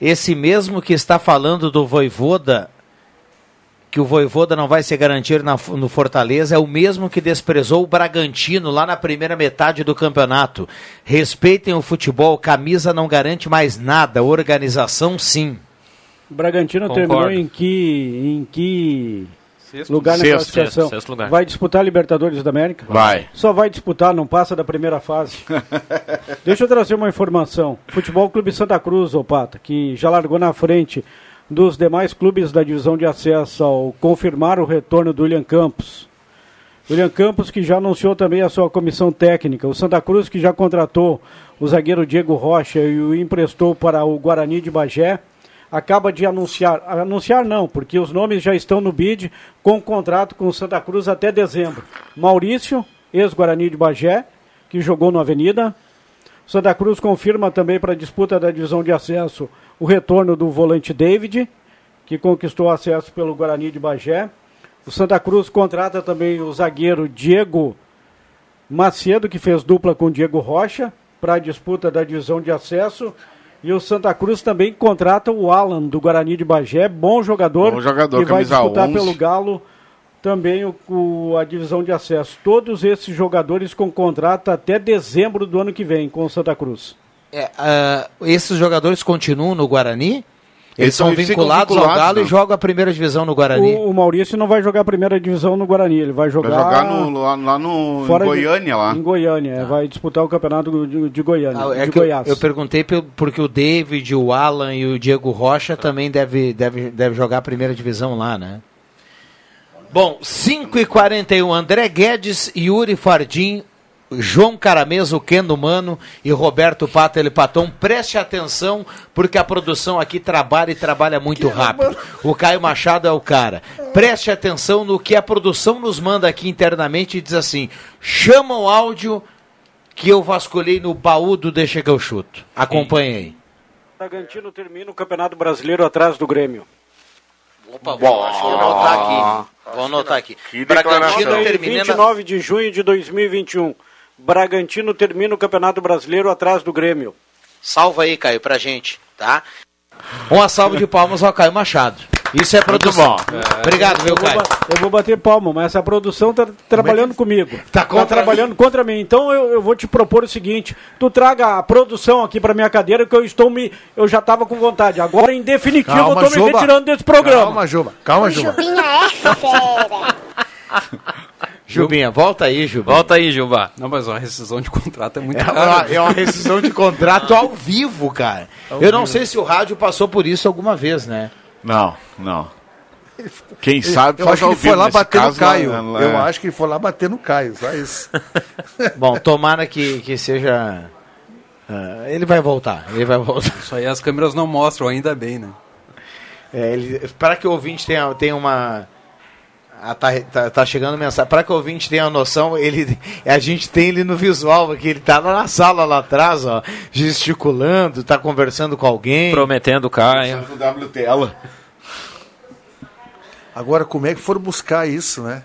esse mesmo que está falando do Voivoda, que o Voivoda não vai se garantir na- no Fortaleza, é o mesmo que desprezou o Bragantino lá na primeira metade do campeonato. Respeitem o futebol, camisa não garante mais nada, organização sim. O Bragantino Concordo. terminou em que, em que Sexto. lugar na Sexto. classificação? Sexto lugar. Vai disputar a Libertadores da América? Vai. Só vai disputar, não passa da primeira fase. Deixa eu trazer uma informação. Futebol Clube Santa Cruz, ô Pata, que já largou na frente dos demais clubes da divisão de acesso ao confirmar o retorno do William Campos. William Campos, que já anunciou também a sua comissão técnica. O Santa Cruz, que já contratou o zagueiro Diego Rocha e o emprestou para o Guarani de Bagé. Acaba de anunciar, anunciar não, porque os nomes já estão no bid com contrato com o Santa Cruz até dezembro. Maurício, ex-Guarani de Bagé, que jogou no Avenida. Santa Cruz confirma também para a disputa da divisão de acesso o retorno do volante David, que conquistou acesso pelo Guarani de Bagé. O Santa Cruz contrata também o zagueiro Diego Macedo, que fez dupla com Diego Rocha, para a disputa da divisão de acesso. E o Santa Cruz também contrata o Alan, do Guarani de Bagé, bom jogador, Bom jogador, que vai disputar 11. pelo Galo também o, o- a divisão de acesso. Todos esses jogadores com contrato até dezembro do ano que vem com o Santa Cruz. É, ah, esses jogadores continuam no Guarani? Eles, Eles são ficam vinculados, ao vinculados, Galo e não. jogam a primeira divisão no Guarani. O, o Maurício não vai jogar a primeira divisão no Guarani, ele vai jogar, Vai jogar no, lá, lá no em fora de- Goiânia lá. Em Goiânia, é, vai disputar o campeonato de, de Goiânia, Ah, é de que eu, Goiás. eu perguntei porque o David, o Alan e o Diego Rocha também deve, deve, deve jogar a primeira divisão lá, né? Bom, 5 e 41 André Guedes, Yuri Fardim, João Carameso, Kendo Mano e Roberto Pata ele Paton. Preste atenção, porque a produção aqui trabalha e trabalha muito rápido. O Caio Machado é o cara. Preste atenção no que a produção nos manda aqui internamente e diz assim: chama o áudio que eu vasculhei no baú do Deixa que eu chuto. Acompanhei. Bragantino termina o Campeonato Brasileiro atrás do Grêmio. Opa, vou, acho que vou anotar aqui. Vou anotar aqui. Bragantino termina. 29 de junho de 2021. Bragantino termina o Campeonato Brasileiro atrás do Grêmio. Salva aí, Caio, pra gente, tá? Uma salva de palmas ao Caio Machado. Isso é produção. Obrigado, viu, eu vou, Caio? eu vou bater palma, mas essa produção tá trabalhando comigo. Tá contra trabalhando contra mim. Então eu, eu vou te propor o seguinte: tu traga a produção aqui pra minha cadeira, que eu estou me. Eu já tava com vontade. Agora, em definitivo, eu tô me Juba. retirando desse programa. Calma, Juba. Calma, Juba. é fera. Jubinha, volta aí, Juba. Volta aí, Juba. Não, mas uma rescisão de contrato é muito É uma, caro. é uma rescisão de contrato ao vivo, cara. Eu não sei se o rádio passou por isso alguma vez, né? Não, não. Quem sabe eu faz acho que ao ele foi vivo, lá bater no Caio. lá- lá- Eu acho que ele foi lá bater no Caio, só isso. Bom, tomara que, que seja. ah, ele vai voltar, ele vai voltar. Isso aí as câmeras não mostram, ainda bem, né? É, ele, para que o ouvinte tenha, tenha uma. Ah, tá, tá, tá chegando mensagem. Para que o ouvinte tenha uma noção, ele, a gente tem ele no visual aqui. Ele tá lá na sala lá atrás, ó, gesticulando, tá conversando com alguém. Prometendo o Caio. O W tela. Agora, como é que foram buscar isso, né?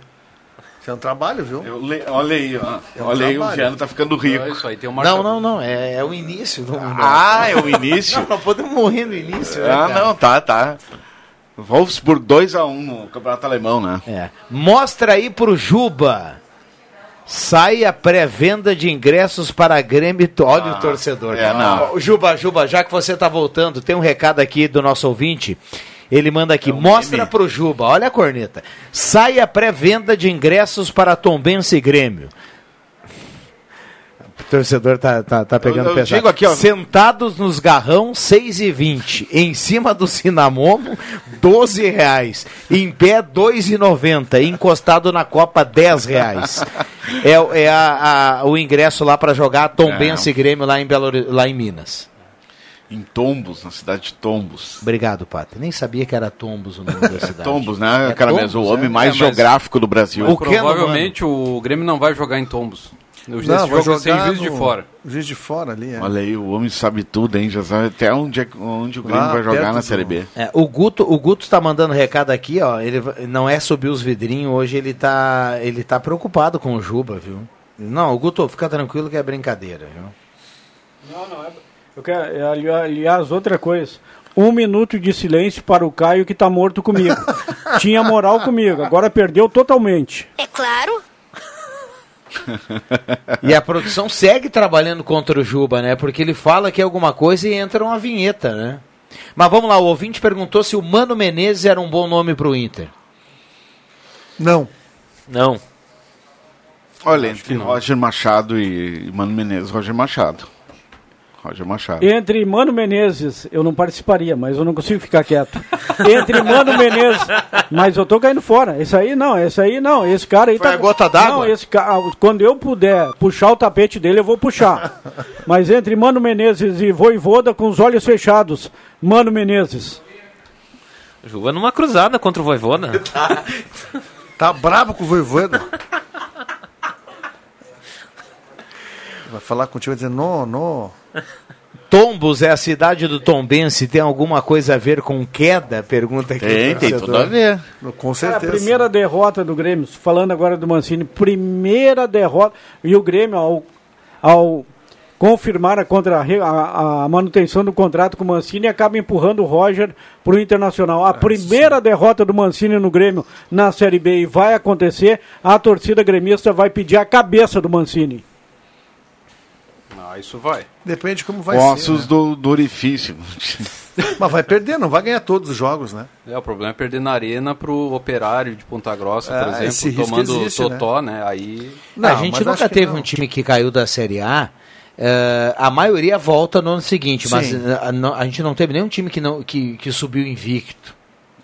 Isso é um trabalho, viu? Eu le- Olha aí, ó. É um Olha aí, o. Giano tá ficando rico. Isso aí tem um Não, não, não. É, é o início. Do, Ah, é o início? Não, não podemos morrer no início. né, Ah, cara? não, tá, tá. Wolfsburg 2x1 no Campeonato Alemão, né? É. Mostra aí pro Juba. Sai a pré-venda de ingressos para Grêmio. Olha o torcedor. é, não. Juba, Juba, já que você tá voltando, tem um recado aqui do nosso ouvinte. Ele manda aqui, mostra meme. pro Juba, olha a corneta. Sai a pré-venda de ingressos para Tombense e Grêmio. O torcedor tá, tá, tá pegando Eu- eu pesado. aqui, ó. Sentados nos garrão, 6,20. Em cima do Cinamomo, 12 reais. Em pé, 2,90. Encostado na Copa, 10 reais. É, o- é a- a- o ingresso lá para jogar Tombense e Grêmio lá em, Belo, lá em Minas. Em Tombos, na cidade de Tombos. Obrigado, Pata. Nem sabia que era Tombos o nome da cidade. Tombos, né, É cara Tombos, mesmo? O homem é? mais É, mas- geográfico do Brasil. O que, provavelmente o Grêmio não vai jogar em Tombos. Não, vai em jogar Juiz de no- Fora. Juiz de fora ali, é. Olha aí, o homem sabe tudo, hein? Já sabe até onde, é- onde o Grêmio Lá vai jogar na do- Série B. É, o Guto, o Guto tá mandando recado aqui, ó. Ele não é subir os vidrinhos, hoje ele tá, ele tá preocupado com o Juba, viu? Não, o Guto, fica tranquilo que é brincadeira, viu? Não, não é. Eu quero, é, ali- aliás, outra coisa. Um minuto de silêncio para o Caio que tá morto comigo. Tinha moral comigo, agora perdeu totalmente. É claro. E a produção segue trabalhando contra o Juba, né? Porque ele fala que é alguma coisa e entra uma vinheta, né? Mas vamos lá, o ouvinte perguntou se o Mano Menezes era um bom nome pro Inter. Não. Não. Olha, entre Roger Machado e e Mano Menezes, Roger Machado. Roger Machado. Entre Mano Menezes, eu não participaria, mas eu não consigo ficar quieto. Entre Mano Menezes, mas eu tô caindo fora. Esse aí não, esse aí não, esse cara aí Foi tá. a gota d'água? Não, esse cara, quando eu puder puxar o tapete dele, eu vou puxar. Mas entre Mano Menezes e Voivoda com os olhos fechados, Mano Menezes. Juba numa cruzada contra o Voivoda. Tá brabo com o Voivoda. Vai falar contigo e dizer, não, não. Tombos é a cidade do Tombense, tem alguma coisa a ver com queda? Pergunta aqui. Tem, o tem tudo a ver. Com Cara, a primeira derrota do Grêmio, falando agora do Mancini, primeira derrota. E o Grêmio, ao, ao confirmar a, contra, a, a manutenção do contrato com o Mancini, acaba empurrando o Roger para o Internacional. A primeira derrota do Mancini no Grêmio na Série B e vai acontecer, a torcida gremista vai pedir a cabeça do Mancini. Ah, isso vai. Depende de como vai Ossos ser. do, do orifício. né? Mas vai perder, não vai ganhar todos os jogos, né? É, o problema é perder na arena pro operário de Ponta Grossa, por É, esse exemplo, risco tomando existe, totó, né? Aí. Não, a gente nunca teve um time que caiu da Série A. eh, a maioria volta no ano seguinte, mas Sim. eh, a, não- a gente não teve nenhum time que, não, que, que subiu invicto.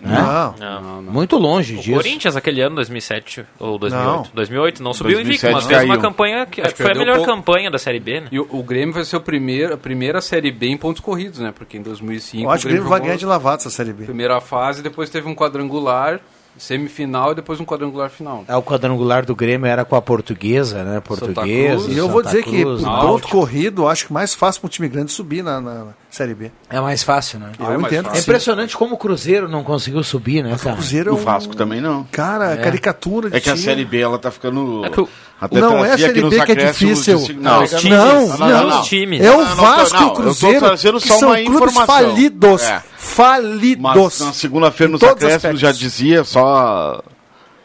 Né? Não. Muito longe O disso. Corinthians, aquele ano, 2007 ou 2008. Não. 2008 não subiu 2007 invicto, mas fez uma campanha que Acho que foi a melhor pouco. campanha da Série B, né? E o, o Grêmio vai ser o primeiro, a primeira Série B em pontos corridos, né? Porque em 2005 Eu acho que o Grêmio vai ganhar de lavada essa Série B. Primeira fase, depois teve um quadrangular, semifinal e depois um quadrangular final. É, o quadrangular do Grêmio era com a portuguesa, né? Portuguesa. E eu vou dizer que, Cruz, por Náutico. ponto corrido, acho que mais fácil para um time grande subir na, na Série B. É mais fácil, né? Eu entendo que É sim. impressionante como o Cruzeiro não conseguiu subir, né, cara? Cruzeiro é O um- Vasco também não. Cara, É. caricatura de É que a. Série B ela tá ficando. Até Não é a Série B que é difícil. de- Não, não, times. não, Não, não, não. É o Vasco não, e o Cruzeiro, Eu tô que só são uma clubes informação. falidos. É. Falidos. Mas na segunda-feira nos acréscimos já dizia, só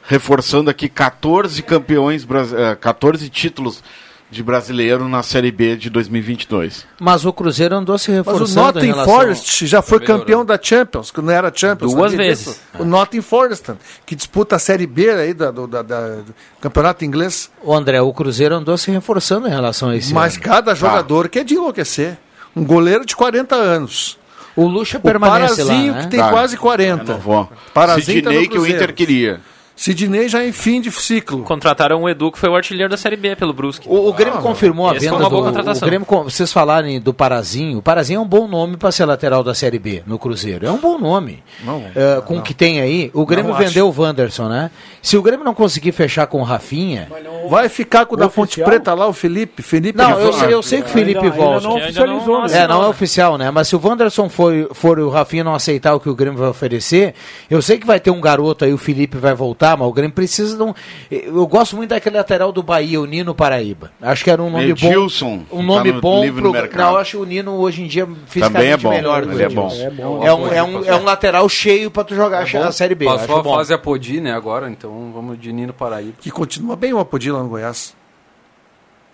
reforçando aqui, 14 campeões, eh, 14 títulos de brasileiro na Série B de 2022. Mas o Cruzeiro andou se Mas o reforçando em Nottingham relação... Forest já foi campeão da Champions, que não era Champions. Duas vezes. disso? O Nottingham Forest, que disputa a Série B aí da- do, da- da- do campeonato inglês. O André, o Cruzeiro andou se reforçando em relação a esse Mas ano. cada jogador que é de enlouquecer. Um goleiro de 40 anos. O Lucha o permanece lá, Parazinho né? que tem Tá. quase 40. Renovou. Parazinho tá Sidney que o. Inter queria. Sidney já em fim de ciclo. Contrataram o Edu, que foi o artilheiro da Série B pelo Brusque. O, o Grêmio confirmou a Esse foi venda uma do. boa O contratação. Grêmio, con- vocês falarem do Parazinho. O Parazinho é um bom nome para ser lateral da Série B no Cruzeiro. É um bom nome. Não, É, com o que tem aí, o Grêmio Não acho. vendeu o Wanderson, né? Se o Grêmio não conseguir fechar com o Rafinha. Vai ficar com o da Fonte oficial? Preta lá, o Felipe. Felipe Não, eu sei, eu sei que o Felipe Ainda- ainda volta. não ainda oficializou, não-? É, não é Não, né? oficial, né? Mas se o Wanderson for, for o Rafinha não aceitar o que o Grêmio vai oferecer, eu sei que vai ter um garoto aí, o Felipe vai voltar, mas o Grêmio precisa de um. Eu gosto muito daquele lateral do Bahia, o Nino Paraíba. Acho que era um nome Edilson, bom. Um nome tá no- bom pro. mercado. Não, eu acho que o Nino hoje em dia fisicamente é bom, melhor que o ele é bom. É bom. É um, é, um, é um lateral cheio pra tu jogar a Série B. Passou acho a bom. fase Apodi, né, agora, então vamos de Nino Paraíba. Que continua bem o Apodi lá no Goiás.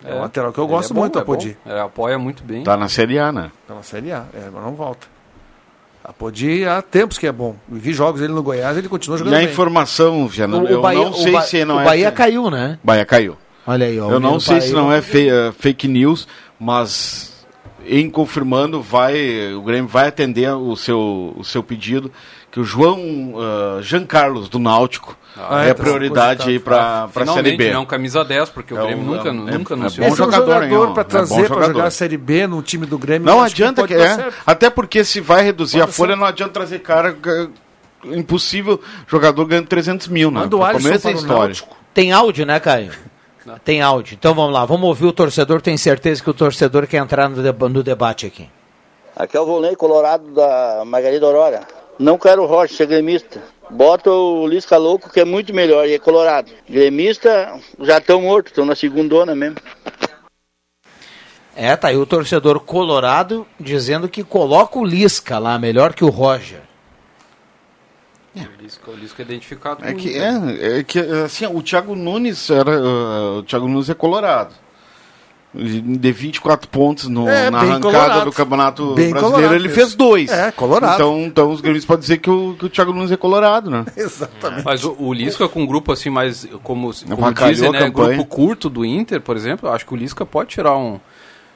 É, o lateral que eu gosto é bom, muito do é. Apodi. É, apoia muito bem. Tá na Série A, né? Tá na Série A, é, mas não volta. Apodi há tempos que é bom. Eu vi jogos dele no Goiás ele continua E jogando a bem. informação, Viana, O, o eu Bahia, não sei o Ba- se não o é. Bahia fe- caiu, né? Bahia caiu. Olha aí, ó. Eu o não sei se Paraíba- não é fe- eh, fake news, mas em confirmando, vai, o Grêmio vai atender o seu, o seu pedido, que o João ah, Jean Carlos do Náutico Ah, é, é, a prioridade aí para a Série B. né, um camisa 10, porque o É Grêmio um- nunca, é- nunca é anunciou. bom Esse é um jogador, jogador para É bom trazer para jogar a Série B no time do Grêmio. Não adianta, que, é, até porque se vai reduzir Pode a folha, ser. não adianta trazer cara é impossível jogador ganhando 300 mil, né? Manda o Alisson para história. Tem áudio, né, Caio? Tem áudio. Então vamos lá, vamos ouvir o torcedor. Tenho certeza que o torcedor quer entrar no, deba- no debate aqui. Aqui é o Volney Colorado da Margarida Aurora. Não quero o Rocha ser gremista. Bota o Lisca Louco, que é muito melhor, e é colorado. Gremista já estão mortos, estão na segundona mesmo. É, tá aí o torcedor colorado dizendo que coloca o Lisca lá, melhor que o Roger. O Lisca, o Lisca é identificado É que, é, é que assim, o Thiago Nunes era. ah, o Thiago Nunes é colorado. De 24 pontos no- É, na arrancada colorado. do Campeonato Bem Brasileiro, colorado ele fez dois. É, colorado. Então, então os gremistas podem dizer que o, que o Thiago Nunes é colorado, né? Exatamente. Mas o, o Lisca com um grupo assim mais, como, como Avacalhou dizem, né, grupo curto do Inter, por exemplo, eu acho que o Lisca pode tirar um,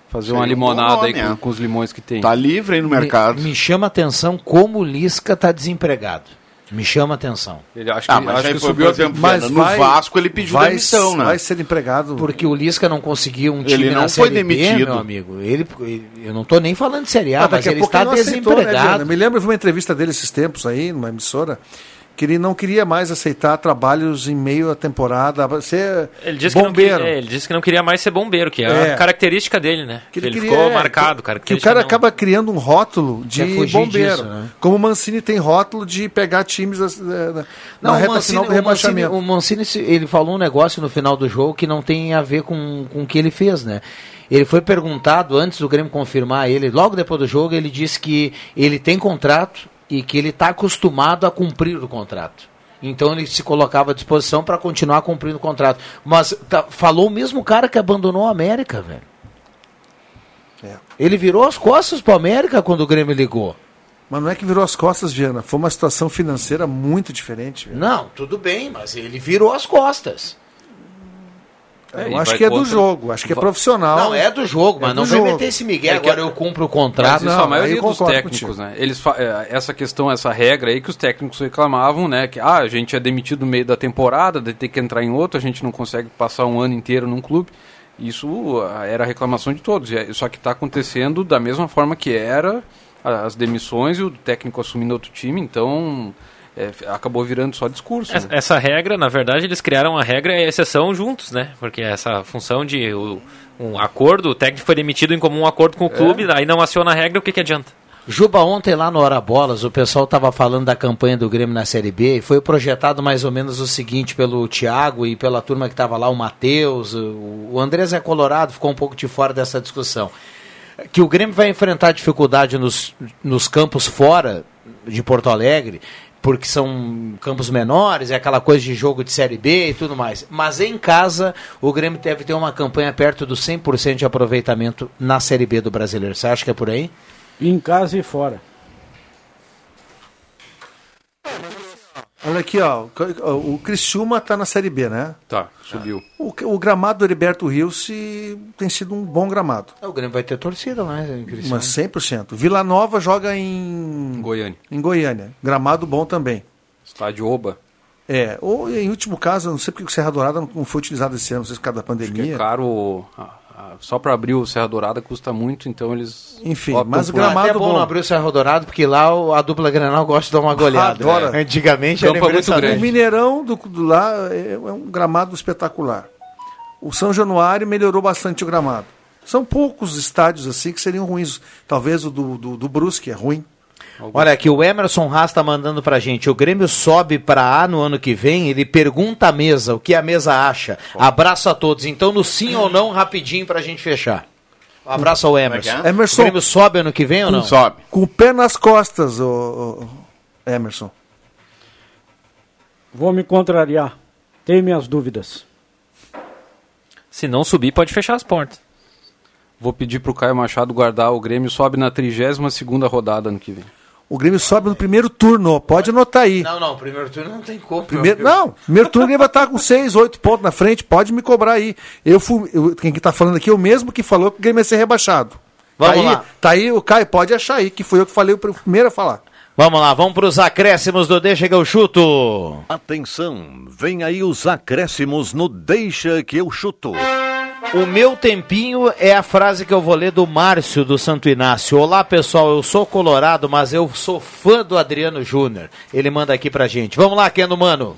Fazer Seria uma um limonada bom aí nome, com, é. com os limões que tem. Tá livre aí no mercado. Me, me chama a atenção como o Lisca está desempregado. Me chama a atenção. Ele acho que, Ah, mas acho que subiu a- exemplo, Mas no vai- Vasco ele pediu vai, demissão, né? Vai ser empregado. Porque o Lisca não conseguiu um time Ele não na foi Série B, demitido. meu amigo. Ele, eu não estou nem falando de Série A, Ah, mas ele está não aceitou, né, desempregado. Me lembro de uma entrevista dele esses tempos aí, numa emissora, que ele não queria mais aceitar trabalhos em meio à temporada, ser Ele disse, que não bombeiro. queria, é, ele disse que não queria mais ser bombeiro, que é, É. a característica dele, né? Que Que ele ele queria- ficou é, marcado, que- característica Que o cara não. acaba criando um rótulo de bombeiro. disso, né? Como o Mancini tem rótulo de pegar times eh, na, na Não, reta o Mancini, final do o Mancini, rebaixamento. o Mancini, se- ele falou um negócio no final do jogo que não tem a ver com, com o que ele fez, né? Ele foi perguntado antes do Grêmio confirmar ele, logo depois do jogo, ele disse que ele tem contrato e que ele está acostumado a cumprir o contrato. Então ele se colocava à disposição para continuar cumprindo o contrato. Mas tá- falou o mesmo cara que abandonou a América, velho. É. Ele virou as costas para América quando o Grêmio ligou. Mas não é que virou as costas, Viana. Foi uma situação financeira muito diferente. Viana. Não, tudo bem, mas ele virou as costas. Eu e acho vai que é do contra- jogo, acho que é vai- profissional. Não, é do jogo, mas É não do vem jogo. meter esse Miguel, É que- agora eu cumpro o Mas contrato. isso não, a maioria aí eu dos técnicos, contigo. né? Eles fa- é, essa questão, essa regra aí que os técnicos reclamavam, né? Que ah, a gente é demitido no meio da temporada, de ter que entrar em outro, a gente não consegue passar um ano inteiro num clube. Isso ah, era a reclamação de todos. É- Só que está acontecendo da mesma forma que era as demissões e o técnico assumindo outro time, então é, acabou virando só discurso. Essa, né? essa regra, na verdade, eles criaram a regra e a exceção juntos, né? Porque essa função de o- um acordo, o técnico foi demitido em comum acordo com o clube, aí não aciona a regra, o que, que adianta? Juba, ontem lá no Hora Bolas, o pessoal estava falando da campanha do Grêmio na Série B e foi projetado mais ou menos o seguinte pelo Thiago e pela turma que estava lá, o Matheus, o, o André Zé Colorado ficou um pouco de fora dessa discussão. Que o Grêmio vai enfrentar dificuldade nos, nos campos fora de Porto Alegre, porque são campos menores, é aquela coisa de jogo de Série B e tudo mais. Mas em casa, o Grêmio deve ter uma campanha perto do 100% de aproveitamento na Série B do Brasileiro. Você acha que é por aí? Em casa e fora. Olha aqui, ó. O Criciúma está na Série B, né? Tá, subiu. O, o gramado do Heriberto Rios tem sido um bom gramado. O Grêmio vai ter torcida, né, Cristiano? Mas 100%. Vila Nova joga em, Goiânia. em Goiânia. Gramado bom também. Estádio Oba. É, ou em último caso, não sei porque o Serra Dourada não foi utilizado esse ano, não sei se por causa da Que pandemia. é caro. ah, só para abrir o Serra Dourada custa muito, então eles. Enfim, mas o gramado é bom bom. não abrir o Cerro Dourado, porque lá o- a dupla Granal gosta de dar uma goleada. Adora. É. Antigamente era é muito grande. O Mineirão do, do lá é, é um gramado espetacular. O São Januário melhorou bastante o gramado. São poucos estádios assim que seriam ruins. Talvez o do, do, do Brusque é ruim. Olha aqui, o Emerson Haas tá mandando pra gente. O Grêmio sobe pra A no ano que vem. Ele pergunta à mesa o que a mesa acha. Abraço a todos. Então, no sim ou não, rapidinho pra gente fechar. Um abraço ao Emerson. Como é é? Emerson. O Grêmio sobe ano que vem ou não? Sobe. Com o pé nas costas, o, Emerson. Vou me contrariar. Tenho minhas dúvidas. Se não subir, pode fechar as portas. Vou pedir pro Caio Machado guardar o Grêmio, sobe na 32 segunda rodada ano que vem. O Grêmio sobe no primeiro turno. Pode anotar aí. Não, não, primeiro turno não tem como. Primeiro, não, primeiro turno ele vai estar com 6, 8 pontos na frente. Pode me cobrar aí. Eu fui, eu- quem que tá falando aqui é o mesmo que falou que o Grêmio ia ser rebaixado. Vamos tá aí, lá. Tá aí, o Caio pode achar aí, que foi eu que falei o primeiro a falar. Vamos lá, vamos pros acréscimos do Deixa que eu chuto. Atenção, vem aí os acréscimos no Deixa que eu chuto. O meu tempinho é a frase que eu vou ler do Márcio do Santo Inácio. Olá pessoal, eu sou colorado, mas eu sou fã do Adriano Júnior. Ele manda aqui pra gente. Vamos lá, Keno Mano.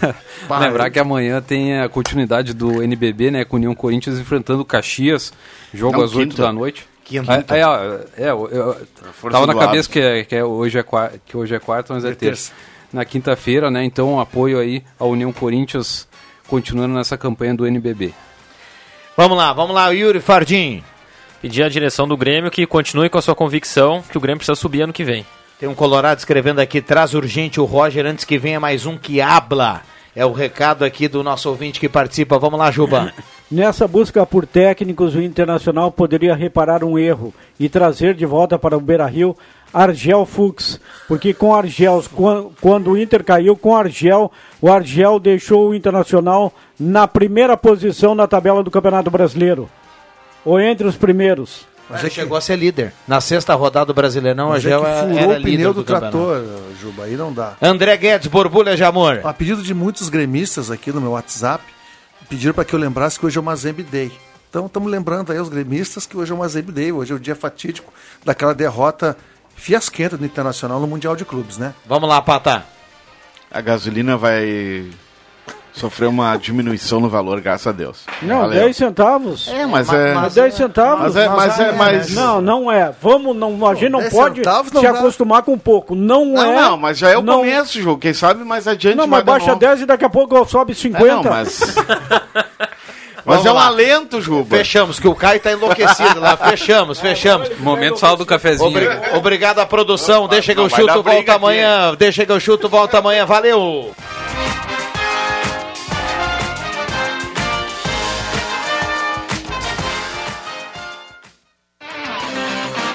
Lembrar que amanhã tem a continuidade do NBB, né? Com o União Corinthians enfrentando o Caxias. Jogo Não, às 8 quinta. da noite. Quinta. É, é, é, eu, eu, tava na cabeça que, é, que, é hoje é quarta, que hoje é quarta, mas é, terça. Na quinta-feira, né? Então, apoio aí à União Corinthians continuando nessa campanha do NBB. Vamos lá, vamos lá, Yuri Fardim. Pedir à direção do Grêmio que continue com a sua convicção que o Grêmio precisa subir ano que vem. Tem um colorado escrevendo aqui, traz urgente o Roger antes que venha mais um que habla. É o recado aqui do nosso ouvinte que participa. Vamos lá, Juba. Nessa busca por técnicos, o Internacional poderia reparar um erro e trazer de volta para o Beira-Rio Argel Fux, porque com Argel, quan- quando o Inter caiu com Argel, o Argel deixou o Internacional na primeira posição na tabela do Campeonato Brasileiro. ou entre os primeiros. Mas ele chegou a ser líder. Na sexta rodada do Brasileirão, a Mas é Gel que era, furou era o líder pneu do, do, trator. Juba, aí não dá. André Guedes, borbulha de amor. A pedido de muitos gremistas aqui no meu WhatsApp, pediram para que eu lembrasse que hoje é o Mazembe Day. Então estamos lembrando aí os gremistas que hoje é o Mazembe Day, hoje é o dia fatídico daquela derrota fiasquenta do Internacional no Mundial de Clubes, né? Vamos lá, Patá. A gasolina vai sofrer uma diminuição no valor, graças a Deus. Não, Valeu. 10 centavos. É, mas é- Mas 10 centavos. Mas é- mas é- mas- Não, não é. Vamos, não, a gente não 10 pode não se dá. acostumar com pouco. Não, Não, é. não, mas já é o não- começo, jogo. Quem sabe mais adiante Não, mas baixa novo. 10 e daqui a pouco sobe 50. É, não, mas- Mas Vamos é um lá. alento, Juba. Fechamos, que o Caio tá enlouquecido lá. Fechamos, fechamos. Momento sal do cafezinho. Obri- Obrigado à produção. Deixa que eu chuto, volta aqui. amanhã. Deixa que eu chuto, volta amanhã. Valeu!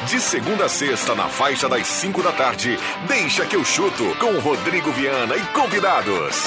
De segunda a sexta, na faixa das 5 da tarde, deixa que eu chuto com Rodrigo Viana e convidados.